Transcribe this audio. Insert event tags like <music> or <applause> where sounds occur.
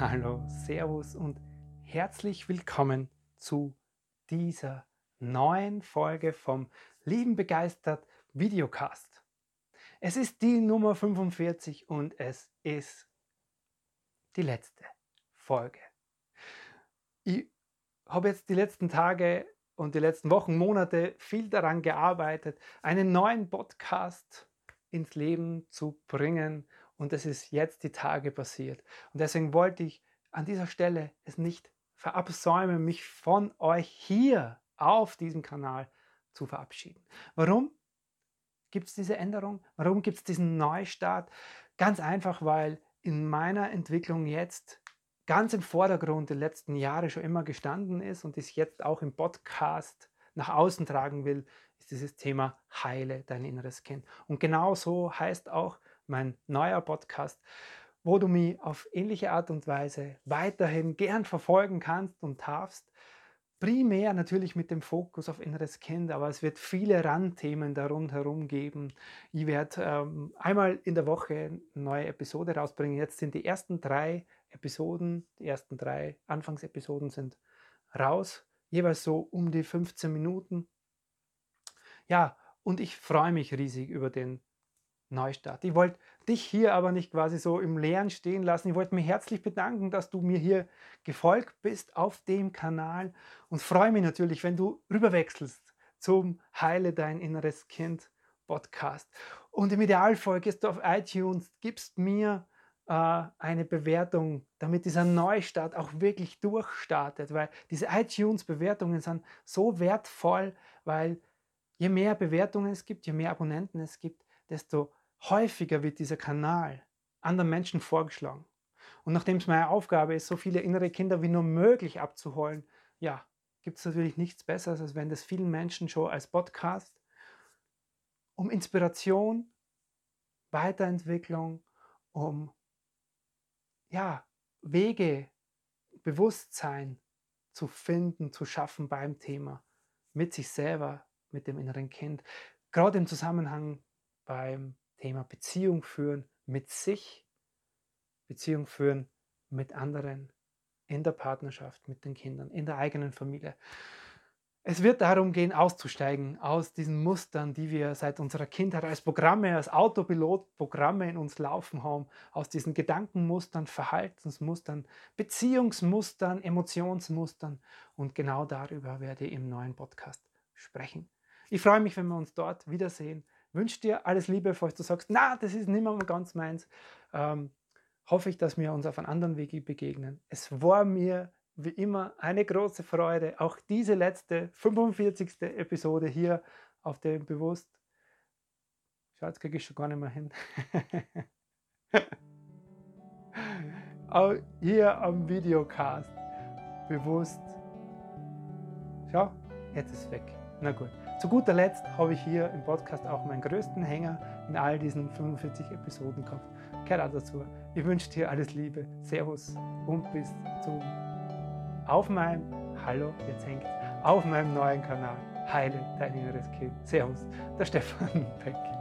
Hallo, Servus und herzlich willkommen zu dieser neuen Folge vom Lieben begeistert Videocast. Es ist die Nummer 45 und es ist die letzte Folge. Ich habe jetzt die letzten Tage und die letzten Wochen, Monate viel daran gearbeitet, einen neuen Podcast ins Leben zu bringen und es ist jetzt die Tage passiert. Und deswegen wollte ich an dieser Stelle es nicht verabsäumen, mich von euch hier auf diesem Kanal zu verabschieden. Warum gibt es diese Änderung? Warum gibt es diesen Neustart? Ganz einfach, weil in meiner Entwicklung jetzt ganz im Vordergrund die letzten Jahre schon immer gestanden ist und ich jetzt auch im Podcast nach außen tragen will, ist dieses Thema Heile dein inneres Kind. Und genau so heißt auch mein neuer Podcast, wo du mich auf ähnliche Art und Weise weiterhin gern verfolgen kannst und darfst. Primär natürlich mit dem Fokus auf inneres Kind, aber es wird viele Randthemen rundherum geben. Ich werde ähm, einmal in der Woche eine neue Episode rausbringen. Jetzt sind die ersten drei Episoden, die ersten drei Anfangsepisoden sind raus, jeweils so um die 15 Minuten. Ja, und ich freue mich riesig über den Neustart. Ich wollte dich hier aber nicht quasi so im Leeren stehen lassen. Ich wollte mich herzlich bedanken, dass du mir hier gefolgt bist auf dem Kanal und freue mich natürlich, wenn du rüberwechselst zum Heile dein inneres Kind Podcast. Und im Idealfall gehst du auf iTunes, gibst mir äh, eine Bewertung, damit dieser Neustart auch wirklich durchstartet, weil diese iTunes-Bewertungen sind so wertvoll, weil je mehr Bewertungen es gibt, je mehr Abonnenten es gibt, desto häufiger wird dieser Kanal anderen Menschen vorgeschlagen. Und nachdem es meine Aufgabe ist, so viele innere Kinder wie nur möglich abzuholen, ja, gibt es natürlich nichts Besseres, als wenn das vielen Menschen schon als Podcast um Inspiration, Weiterentwicklung, um ja, Wege, Bewusstsein zu finden, zu schaffen beim Thema mit sich selber, mit dem inneren Kind. Gerade im Zusammenhang beim Thema Beziehung führen mit sich, Beziehung führen mit anderen, in der Partnerschaft, mit den Kindern, in der eigenen Familie. Es wird darum gehen, auszusteigen aus diesen Mustern, die wir seit unserer Kindheit als Programme, als Autopilotprogramme in uns laufen haben, aus diesen Gedankenmustern, Verhaltensmustern, Beziehungsmustern, Emotionsmustern. Und genau darüber werde ich im neuen Podcast sprechen. Ich freue mich, wenn wir uns dort wiedersehen wünsche dir alles Liebe, falls du sagst, na, das ist nicht mehr ganz meins. Ähm, hoffe ich, dass wir uns auf einem anderen Weg begegnen. Es war mir wie immer eine große Freude, auch diese letzte 45. Episode hier auf dem Bewusst. Schau, jetzt kriege ich schon gar nicht mehr hin. <laughs> hier am Videocast bewusst. Schau, jetzt ist es weg. Na gut. Zu guter Letzt habe ich hier im Podcast auch meinen größten Hänger in all diesen 45 Episoden gehabt. Gehört dazu. Ich wünsche dir alles Liebe. Servus und bis zum auf meinem Hallo, jetzt hängt auf meinem neuen Kanal Heile dein inneres Kind. Servus, der Stefan Beck.